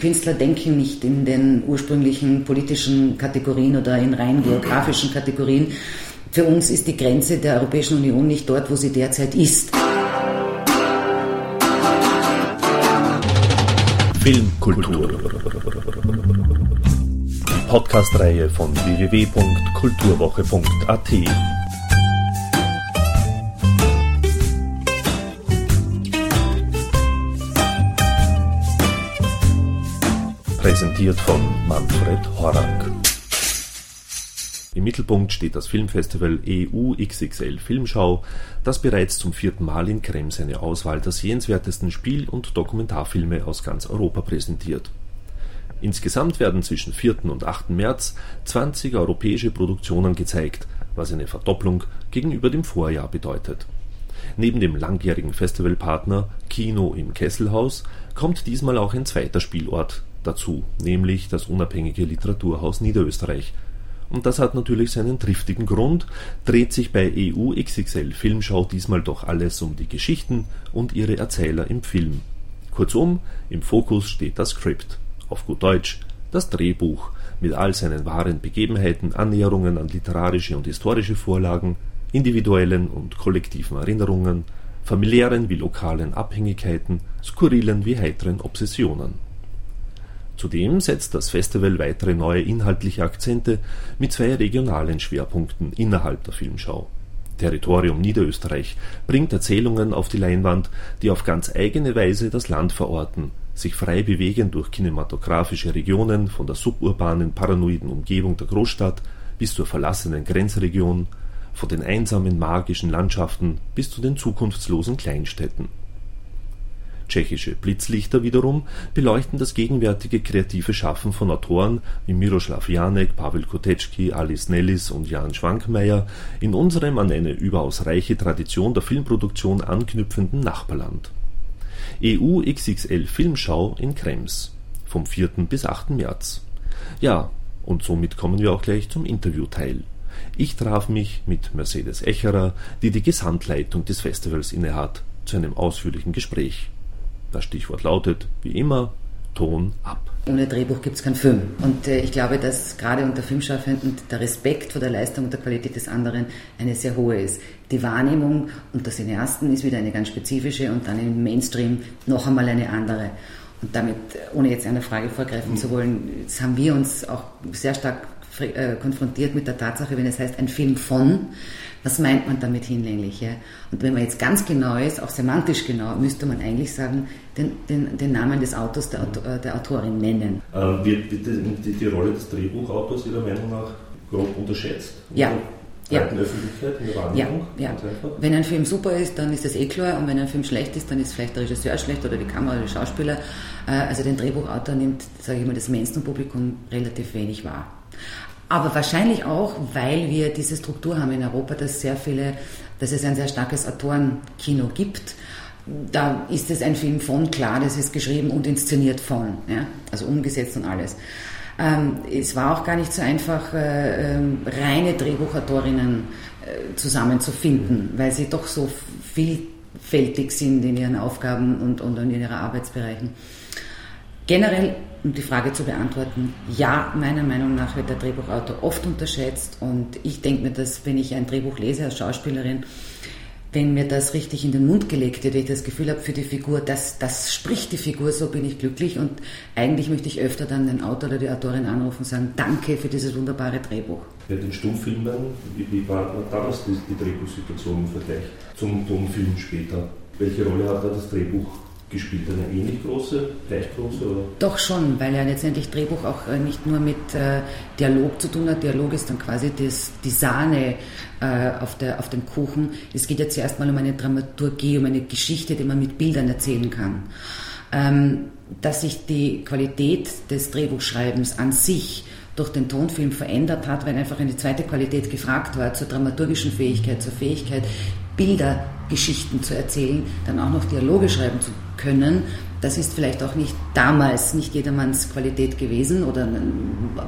Künstler denken nicht in den ursprünglichen politischen Kategorien oder in rein geografischen Kategorien. Für uns ist die Grenze der Europäischen Union nicht dort, wo sie derzeit ist. Filmkultur. Die Podcast-Reihe von www.kulturwoche.at. Präsentiert von Manfred Horak. Im Mittelpunkt steht das Filmfestival EU XXL Filmschau, das bereits zum vierten Mal in Krems eine Auswahl der sehenswertesten Spiel- und Dokumentarfilme aus ganz Europa präsentiert. Insgesamt werden zwischen 4. und 8. März 20 europäische Produktionen gezeigt, was eine Verdopplung gegenüber dem Vorjahr bedeutet. Neben dem langjährigen Festivalpartner Kino im Kesselhaus kommt diesmal auch ein zweiter Spielort dazu, nämlich das unabhängige Literaturhaus Niederösterreich. Und das hat natürlich seinen triftigen Grund, dreht sich bei EU XXL Filmschau diesmal doch alles um die Geschichten und ihre Erzähler im Film. Kurzum, im Fokus steht das Skript, auf gut Deutsch das Drehbuch, mit all seinen wahren Begebenheiten, Annäherungen an literarische und historische Vorlagen, individuellen und kollektiven Erinnerungen, familiären wie lokalen Abhängigkeiten, skurrilen wie heiteren Obsessionen Zudem setzt das Festival weitere neue inhaltliche Akzente mit zwei regionalen Schwerpunkten innerhalb der Filmschau. Territorium Niederösterreich bringt Erzählungen auf die Leinwand, die auf ganz eigene Weise das Land verorten, sich frei bewegen durch kinematografische Regionen von der suburbanen paranoiden Umgebung der Großstadt bis zur verlassenen Grenzregion, von den einsamen magischen Landschaften bis zu den zukunftslosen Kleinstädten Tschechische Blitzlichter wiederum beleuchten das gegenwärtige kreative Schaffen von Autoren wie Miroslav Janek, Pavel Kotecki, Alice Nellis und Jan Schwankmayer in unserem an eine überaus reiche Tradition der Filmproduktion anknüpfenden Nachbarland. EU XXL Filmschau in Krems vom 4. bis 8. März. Ja, und somit kommen wir auch gleich zum Interviewteil. Ich traf mich mit Mercedes Echerer, die die Gesamtleitung des Festivals innehat, zu einem ausführlichen Gespräch. Das Stichwort lautet, wie immer, Ton ab. Ohne Drehbuch gibt es keinen Film. Und äh, ich glaube, dass gerade unter Filmschaffenden der Respekt vor der Leistung und der Qualität des anderen eine sehr hohe ist. Die Wahrnehmung unter Cineasten ist wieder eine ganz spezifische und dann im Mainstream noch einmal eine andere. Und damit, ohne jetzt einer Frage vorgreifen zu wollen, haben wir uns auch sehr stark konfrontiert mit der Tatsache, wenn es heißt ein Film von, was meint man damit hinlänglich? Ja? Und wenn man jetzt ganz genau ist, auch semantisch genau, müsste man eigentlich sagen, den, den, den Namen des Autors, der, äh, der Autorin nennen. Ähm, wird, wird die, die, Rolle des Drehbuchautors Ihrer Meinung nach grob unterschätzt? Ja. Ja. Öffentlichkeit, in der Wahrnehmung? Ja, ja. Wenn ein Film super ist, dann ist das eh klar. Und wenn ein Film schlecht ist, dann ist vielleicht der Regisseur schlecht oder die Kamera oder die Schauspieler. Äh, also den Drehbuchautor nimmt, sage ich mal, das Mainstream-Publikum relativ wenig wahr. Aber wahrscheinlich auch, weil wir diese Struktur haben in Europa, dass sehr viele, dass es ein sehr starkes Autorenkino gibt. Da ist es ein Film von, klar, das ist geschrieben und inszeniert von, ja? also umgesetzt und alles. Ähm, es war auch gar nicht so einfach, äh, äh, reine Drehbuchautorinnen äh, zusammenzufinden, weil sie doch so vielfältig sind in ihren Aufgaben und, und in ihren Arbeitsbereichen. Generell um die Frage zu beantworten, ja, meiner Meinung nach wird der Drehbuchautor oft unterschätzt und ich denke mir, dass wenn ich ein Drehbuch lese als Schauspielerin, wenn mir das richtig in den Mund gelegt wird, ich das Gefühl habe für die Figur, das, das spricht die Figur, so bin ich glücklich und eigentlich möchte ich öfter dann den Autor oder die Autorin anrufen und sagen, danke für dieses wunderbare Drehbuch. Bei den Stummfilmen, wie, wie war damals die, die Drehbuchsituation im Vergleich zum Tonfilm später? Welche Rolle hat da das Drehbuch gespielt? Eine ähnlich große, gleich große? Oder? Doch schon, weil ja letztendlich Drehbuch auch äh, nicht nur mit äh, Dialog zu tun hat. Dialog ist dann quasi das, die Sahne äh, auf, der, auf dem Kuchen. Es geht ja zuerst mal um eine Dramaturgie, um eine Geschichte, die man mit Bildern erzählen kann. Ähm, dass sich die Qualität des Drehbuchschreibens an sich durch den Tonfilm verändert hat, weil einfach eine zweite Qualität gefragt war, zur dramaturgischen Fähigkeit, zur Fähigkeit, Bildergeschichten zu erzählen, dann auch noch Dialoge schreiben zu können. Das ist vielleicht auch nicht damals nicht jedermanns Qualität gewesen oder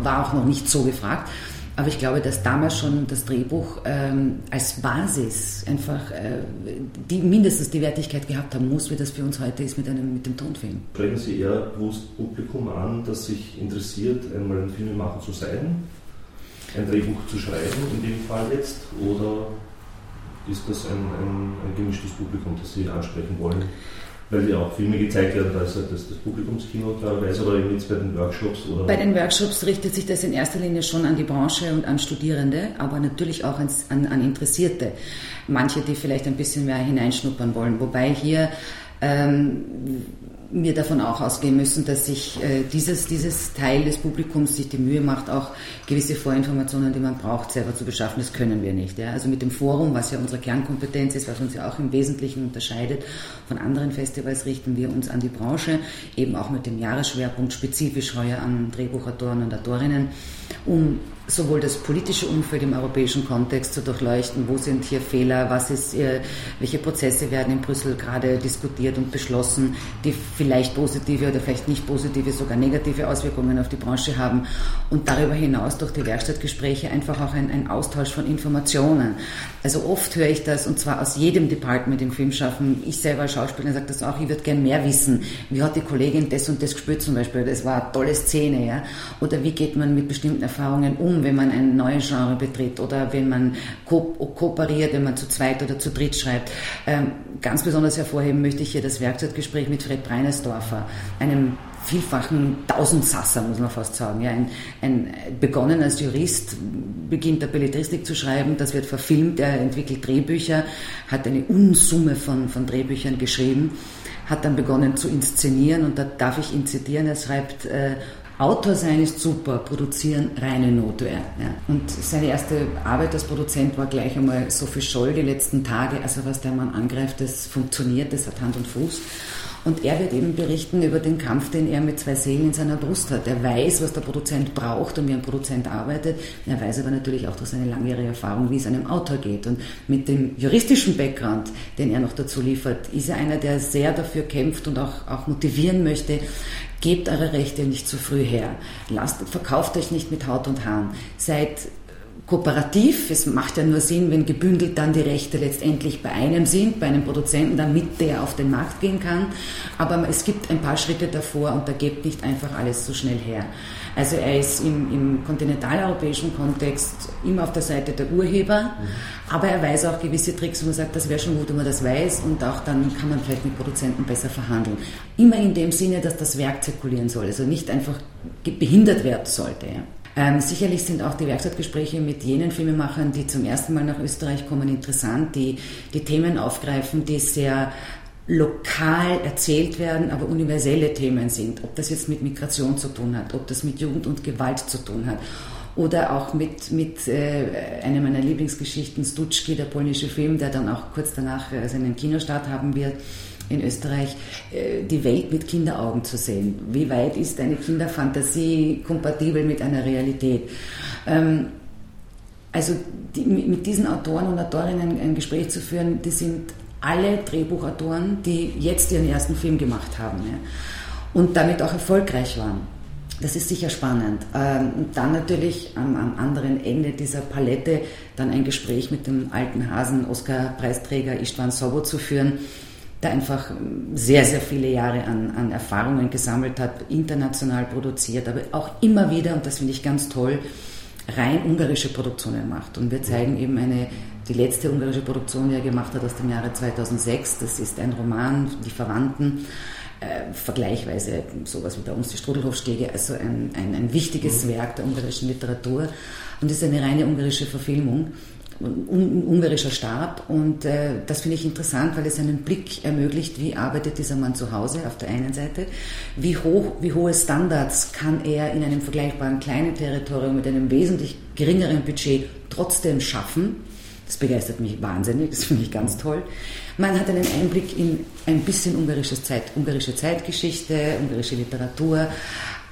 war auch noch nicht so gefragt. Aber ich glaube, dass damals schon das Drehbuch ähm, als Basis einfach äh, die, mindestens die Wertigkeit gehabt haben muss, wie das für uns heute ist mit, einem, mit dem Tonfilm. Sprechen Sie eher bewusst Publikum an, das sich interessiert, einmal ein Filmemacher zu sein, ein Drehbuch zu schreiben, in dem Fall jetzt, oder ist das ein, ein, ein gemischtes Publikum, das Sie ansprechen wollen? weil ja auch Filme gezeigt werden, da ist halt das, das Publikumskino klarerweise, oder eben jetzt bei den Workshops? Oder? Bei den Workshops richtet sich das in erster Linie schon an die Branche und an Studierende, aber natürlich auch an, an Interessierte. Manche, die vielleicht ein bisschen mehr hineinschnuppern wollen. Wobei hier ähm, wir davon auch ausgehen müssen, dass sich äh, dieses, dieses Teil des Publikums sich die Mühe macht, auch gewisse Vorinformationen, die man braucht, selber zu beschaffen. Das können wir nicht. Ja? Also mit dem Forum, was ja unsere Kernkompetenz ist, was uns ja auch im Wesentlichen unterscheidet von anderen Festivals, richten wir uns an die Branche, eben auch mit dem Jahresschwerpunkt spezifisch heuer an Drehbuchautoren und Autorinnen, um sowohl das politische Umfeld im europäischen Kontext zu durchleuchten, wo sind hier Fehler, was ist, äh, welche Prozesse werden in Brüssel gerade diskutiert und beschlossen, die vielleicht positive oder vielleicht nicht positive, sogar negative Auswirkungen auf die Branche haben und darüber hinaus durch die Werkstattgespräche einfach auch ein, ein Austausch von Informationen. Also oft höre ich das und zwar aus jedem Department im Filmschaffen. Ich selber als Schauspieler sage das auch, ich würde gern mehr wissen. Wie hat die Kollegin das und das gespürt zum Beispiel? Das war eine tolle Szene, ja? Oder wie geht man mit bestimmten Erfahrungen um? wenn man ein neues Genre betritt oder wenn man ko kooperiert, wenn man zu zweit oder zu dritt schreibt. Ähm, ganz besonders hervorheben möchte ich hier das Werkzeuggespräch mit Fred Breinesdorfer, einem vielfachen Tausendsasser, muss man fast sagen. Ja, ein, ein, begonnen als Jurist, beginnt der Belletristik zu schreiben, das wird verfilmt, er entwickelt Drehbücher, hat eine Unsumme von, von Drehbüchern geschrieben, hat dann begonnen zu inszenieren und da darf ich ihn zitieren, er schreibt äh, Autor sein ist super, produzieren reine Notwehr. Ja. Und seine erste Arbeit als Produzent war gleich einmal Sophie Scholl die letzten Tage. Also was der Mann angreift, das funktioniert, das hat Hand und Fuß. Und er wird eben berichten über den Kampf, den er mit zwei Seelen in seiner Brust hat. Er weiß, was der Produzent braucht und wie ein Produzent arbeitet. Er weiß aber natürlich auch durch seine langjährige Erfahrung, wie es einem Autor geht. Und mit dem juristischen Background, den er noch dazu liefert, ist er einer, der sehr dafür kämpft und auch, auch motivieren möchte, Gebt eure Rechte nicht zu früh her. Lasst, verkauft euch nicht mit Haut und Haaren. Seid kooperativ. Es macht ja nur Sinn, wenn gebündelt dann die Rechte letztendlich bei einem sind, bei einem Produzenten, damit der auf den Markt gehen kann. Aber es gibt ein paar Schritte davor und da gebt nicht einfach alles so schnell her. Also er ist im, im kontinentaleuropäischen Kontext immer auf der Seite der Urheber, mhm. aber er weiß auch gewisse Tricks, wo man sagt, das wäre schon gut, wenn man das weiß und auch dann kann man vielleicht mit Produzenten besser verhandeln. Immer in dem Sinne, dass das Werk zirkulieren soll, also nicht einfach behindert werden sollte. Ja. Ähm, sicherlich sind auch die Werkstattgespräche mit jenen Filmemachern, die zum ersten Mal nach Österreich kommen, interessant, die die Themen aufgreifen, die sehr lokal erzählt werden, aber universelle Themen sind. Ob das jetzt mit Migration zu tun hat, ob das mit Jugend und Gewalt zu tun hat oder auch mit, mit äh, einer meiner Lieblingsgeschichten, Stutschki, der polnische Film, der dann auch kurz danach äh, seinen Kinostart haben wird in Österreich, äh, die Welt mit Kinderaugen zu sehen. Wie weit ist eine Kinderfantasie kompatibel mit einer Realität? Ähm, also die, mit diesen Autoren und Autorinnen ein Gespräch zu führen, die sind alle Drehbuchautoren, die jetzt ihren ersten Film gemacht haben ja, und damit auch erfolgreich waren. Das ist sicher spannend. Ähm, und dann natürlich am, am, anderen Ende dieser Palette dann ein Gespräch mit dem alten Hasen, Oscar-Preisträger Istvan Sobo zu führen, der einfach sehr, sehr viele Jahre an, an Erfahrungen gesammelt hat, international produziert, aber auch immer wieder, und das finde ich ganz toll, rein ungarische Produktionen macht. Und wir zeigen eben eine die letzte ungarische Produktion, die er gemacht hat aus dem Jahre 2006. Das ist ein Roman, Die Verwandten, äh, vergleichsweise sowas wie bei uns die Strudelhofstege, also ein, ein, ein wichtiges mhm. Werk der ungarischen Literatur und ist eine reine ungarische Verfilmung ein ungarischer Stab. Und äh, das finde ich interessant, weil es einen Blick ermöglicht, wie arbeitet dieser Mann zu Hause auf der einen Seite, wie hoch, wie hohe Standards kann er in einem vergleichbaren kleinen Territorium mit einem wesentlich geringeren Budget trotzdem schaffen? Das begeistert mich wahnsinnig, das finde ich ganz toll. Man hat einen Einblick in ein bisschen ungarisches Zeit, ungarische Zeitgeschichte, ungarische Literatur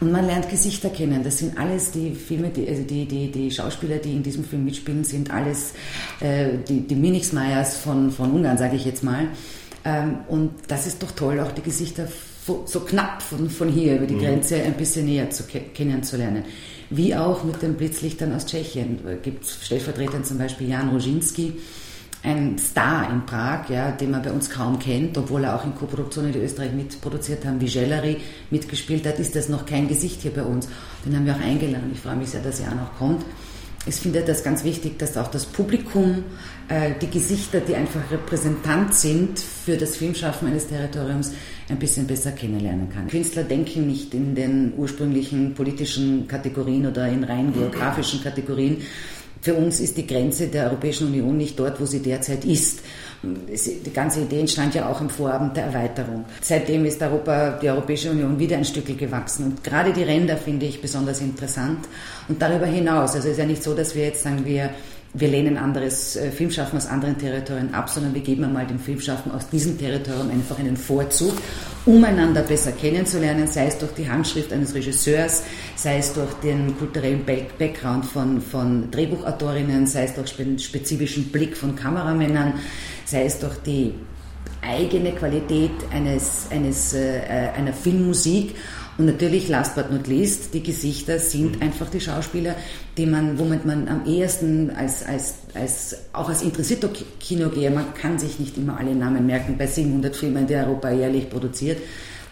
und man lernt Gesichter kennen. Das sind alles die Filme, die, also die, die, die Schauspieler, die in diesem Film mitspielen, sind alles äh, die, die Minixmeyers von, von Ungarn, sage ich jetzt mal. Ähm, und das ist doch toll, auch die Gesichter so knapp von, von hier über die mhm. Grenze ein bisschen näher zu kennenzulernen. Wie auch mit den Blitzlichtern aus Tschechien. Da gibt es Stellvertretern zum Beispiel Jan Roginski, ein Star in Prag, ja, den man bei uns kaum kennt, obwohl er auch in Koproduktionen, die Österreich mitproduziert haben, wie Gellery mitgespielt hat, ist das noch kein Gesicht hier bei uns. Den haben wir auch eingeladen. Ich freue mich sehr, dass er auch noch kommt. Ich finde das ganz wichtig, dass auch das Publikum, äh, die Gesichter, die einfach Repräsentant sind für das Filmschaffen eines Territoriums, ein bisschen besser kennenlernen kann. Künstler denken nicht in den ursprünglichen politischen Kategorien oder in rein geografischen Kategorien, für uns ist die Grenze der Europäischen Union nicht dort, wo sie derzeit ist. Die ganze Idee entstand ja auch im Vorabend der Erweiterung. Seitdem ist Europa, die Europäische Union wieder ein Stückchen gewachsen. Und gerade die Ränder finde ich besonders interessant. Und darüber hinaus, also es ist ja nicht so, dass wir jetzt sagen, wir wir lehnen anderes äh, Filmschaffen aus anderen Territorien ab, sondern wir geben einmal dem Filmschaffen aus diesem Territorium einfach einen Vorzug, um einander besser kennenzulernen, sei es durch die Handschrift eines Regisseurs, sei es durch den kulturellen Background von, von Drehbuchautorinnen, sei es durch den spezifischen Blick von Kameramännern, sei es durch die eigene Qualität eines, eines, äh, einer Filmmusik und natürlich, last but not least, die Gesichter sind mhm. einfach die Schauspieler, die man, womit man am ehesten als, als, als, auch als interessierter Kinogeher, man kann sich nicht immer alle Namen merken bei 700 Filmen, die Europa jährlich produziert,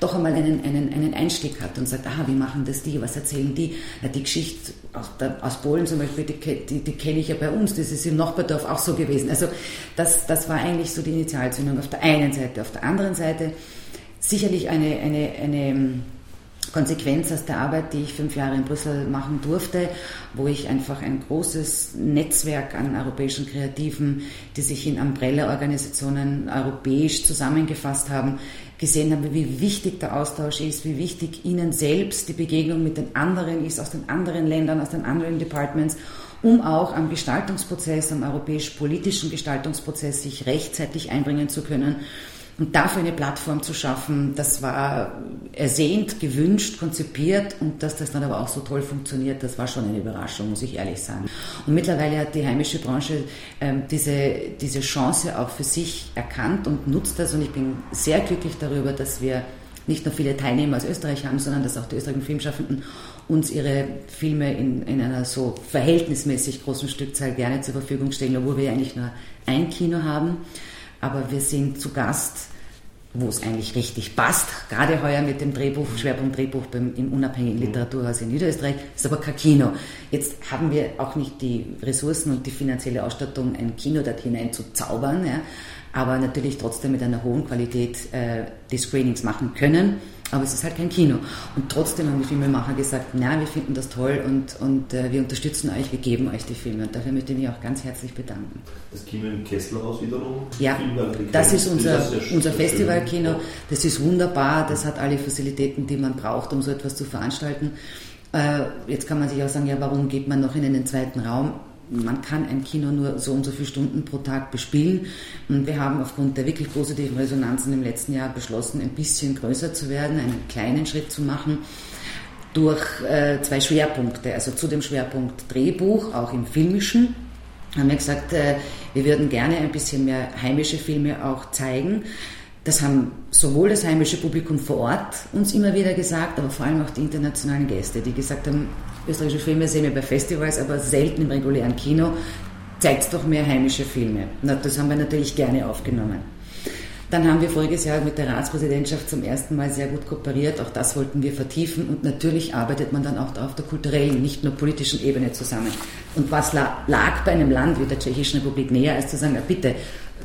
doch einmal einen, einen, einen Einstieg hat und sagt, aha, wie machen das die, was erzählen die? Ja, die Geschichte aus, der, aus Polen zum Beispiel, die, die, die kenne ich ja bei uns, das ist im Nachbardorf auch so gewesen. Also das, das war eigentlich so die Initialzündung auf der einen Seite. Auf der anderen Seite sicherlich eine, eine, eine Konsequenz aus der Arbeit, die ich fünf Jahre in Brüssel machen durfte, wo ich einfach ein großes Netzwerk an europäischen Kreativen, die sich in Umbrella-Organisationen europäisch zusammengefasst haben, gesehen habe, wie wichtig der Austausch ist, wie wichtig ihnen selbst die Begegnung mit den anderen ist, aus den anderen Ländern, aus den anderen Departments, um auch am Gestaltungsprozess, am europäisch-politischen Gestaltungsprozess sich rechtzeitig einbringen zu können und dafür eine Plattform zu schaffen, das war ersehnt, gewünscht, konzipiert. Und dass das dann aber auch so toll funktioniert, das war schon eine Überraschung, muss ich ehrlich sagen. Und mittlerweile hat die heimische Branche ähm, diese, diese Chance auch für sich erkannt und nutzt das. Und ich bin sehr glücklich darüber, dass wir nicht nur viele Teilnehmer aus Österreich haben, sondern dass auch die österreichischen Filmschaffenden uns ihre Filme in, in einer so verhältnismäßig großen Stückzahl gerne zur Verfügung stellen, obwohl wir eigentlich nur ein Kino haben aber wir sind zu Gast, wo es eigentlich richtig passt. Gerade heuer mit dem Drehbuch, Schwerpunkt Drehbuch beim, im unabhängigen Literaturhaus in Niederösterreich, ist aber kein Kino. Jetzt haben wir auch nicht die Ressourcen und die finanzielle Ausstattung, ein Kino dort hinein zu zaubern, ja, aber natürlich trotzdem mit einer hohen Qualität äh, die Screenings machen können. Aber es ist halt kein Kino. Und trotzdem haben die Filmemacher gesagt, na, wir finden das toll und, und äh, wir unterstützen euch, wir geben euch die Filme. Und dafür möchte ich mich auch ganz herzlich bedanken. Das Kino im Kesselhaus wiederum? Ja, das ist unser, unser Festivalkino. Das ist wunderbar, das hat alle Facilitäten, die man braucht, um so etwas zu veranstalten. Äh, jetzt kann man sich auch sagen, ja, warum geht man noch in einen zweiten Raum? Man kann ein Kino nur so und so viele Stunden pro Tag bespielen. Und wir haben aufgrund der wirklich positiven Resonanzen im letzten Jahr beschlossen, ein bisschen größer zu werden, einen kleinen Schritt zu machen durch äh, zwei Schwerpunkte. Also zu dem Schwerpunkt Drehbuch, auch im Filmischen, haben wir gesagt, äh, wir würden gerne ein bisschen mehr heimische Filme auch zeigen. Das haben sowohl das heimische Publikum vor Ort uns immer wieder gesagt, aber vor allem auch die internationalen Gäste, die gesagt haben, österreichische Filme sehen wir bei Festivals, aber selten im regulären Kino. Zeigt doch mehr heimische Filme. Na, das haben wir natürlich gerne aufgenommen. Dann haben wir voriges Jahr mit der Ratspräsidentschaft zum ersten Mal sehr gut kooperiert. Auch das wollten wir vertiefen. Und natürlich arbeitet man dann auch auf der kulturellen, nicht nur politischen Ebene zusammen. Und was lag bei einem Land wie der Tschechischen Republik näher, als zu sagen, bitte,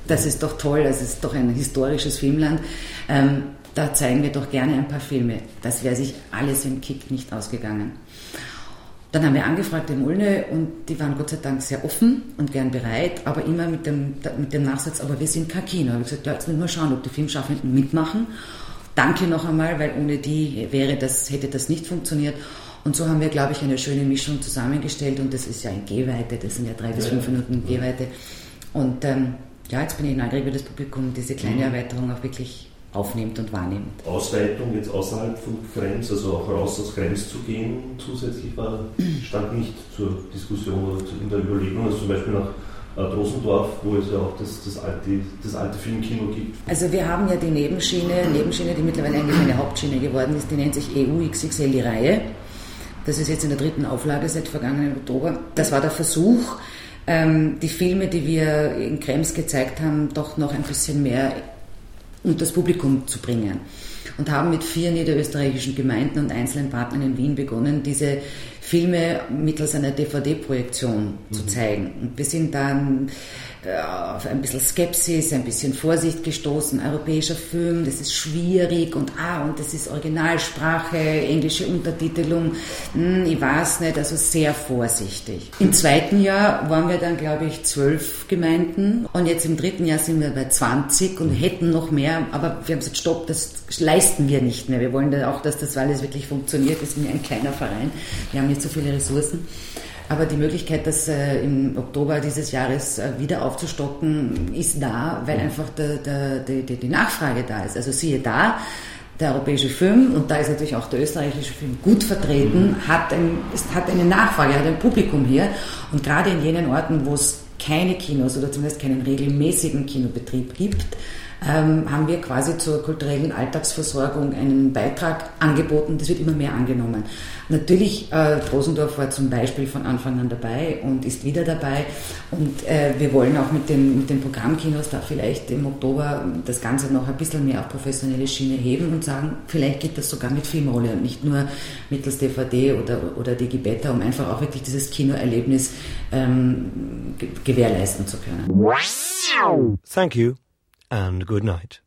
das ist doch toll, das ist doch ein historisches Filmland. Ähm, da zeigen wir doch gerne ein paar Filme. Das wäre sich alles im Kick nicht ausgegangen. Dann haben wir angefragt in Ulne und die waren Gott sei Dank sehr offen und gern bereit, aber immer mit dem, mit dem Nachsatz, aber wir sind kein Kino. Ich habe gesagt, ja, jetzt müssen wir schauen, ob die Filmschaffenden mitmachen. Danke noch einmal, weil ohne die wäre das, hätte das nicht funktioniert. Und so haben wir, glaube ich, eine schöne Mischung zusammengestellt und das ist ja in Gehweite, das sind ja drei bis fünf Minuten Gehweite. Und ähm, ja, jetzt bin ich neugierig, wie das Publikum diese kleine mhm. Erweiterung auch wirklich aufnimmt und wahrnimmt. Ausweitung jetzt außerhalb von Krems, also auch raus aus Krems zu gehen, zusätzlich war, stand nicht zur Diskussion oder in der Überlegung, also zum Beispiel nach äh, Drosendorf, wo es ja auch das, das, alte, das alte Filmkino gibt. Also wir haben ja die Nebenschiene, Nebenschiene, die mittlerweile eigentlich eine Hauptschiene geworden ist, die nennt sich EU XXL die Reihe. Das ist jetzt in der dritten Auflage seit vergangenen Oktober. Das war der Versuch, ähm, die Filme, die wir in Krems gezeigt haben, doch noch ein bisschen mehr unter das Publikum zu bringen. Und haben mit vier niederösterreichischen Gemeinden und einzelnen Partnern in Wien begonnen, diese Filme mittels einer DVD-Projektion mhm. zu zeigen. Und wir sind dann auf ein bisschen Skepsis, ein bisschen Vorsicht gestoßen. Europäischer Film, das ist schwierig und ah, und das ist Originalsprache, englische Untertitelung, hm, ich weiß nicht, also sehr vorsichtig. Im zweiten Jahr waren wir dann, glaube ich, zwölf Gemeinden und jetzt im dritten Jahr sind wir bei 20 und hätten noch mehr, aber wir haben gesagt, stopp, das leisten wir nicht mehr. Wir wollen auch, dass das alles wirklich funktioniert. Wir sind ja ein kleiner Verein, wir haben nicht so viele Ressourcen. Aber die Möglichkeit, das äh, im Oktober dieses Jahres äh, wieder aufzustocken, ist da, weil einfach der, der, die, die Nachfrage da ist. Also siehe da, der europäische Film, und da ist natürlich auch der österreichische Film gut vertreten, hat, ein, ist, hat eine Nachfrage, hat ein Publikum hier. Und gerade in jenen Orten, wo es keine Kinos oder zumindest keinen regelmäßigen Kinobetrieb gibt, ähm, haben wir quasi zur kulturellen Alltagsversorgung einen Beitrag angeboten. Das wird immer mehr angenommen. Natürlich, äh, Rosendorf war zum Beispiel von Anfang an dabei und ist wieder dabei. Und äh, wir wollen auch mit den, mit den Programmkinos da vielleicht im Oktober das Ganze noch ein bisschen mehr auf professionelle Schiene heben und sagen, vielleicht geht das sogar mit Filmrolle und nicht nur mittels DVD oder, oder Digibeta, um einfach auch wirklich dieses Kinoerlebnis ähm, gewährleisten zu können. Thank you and good night.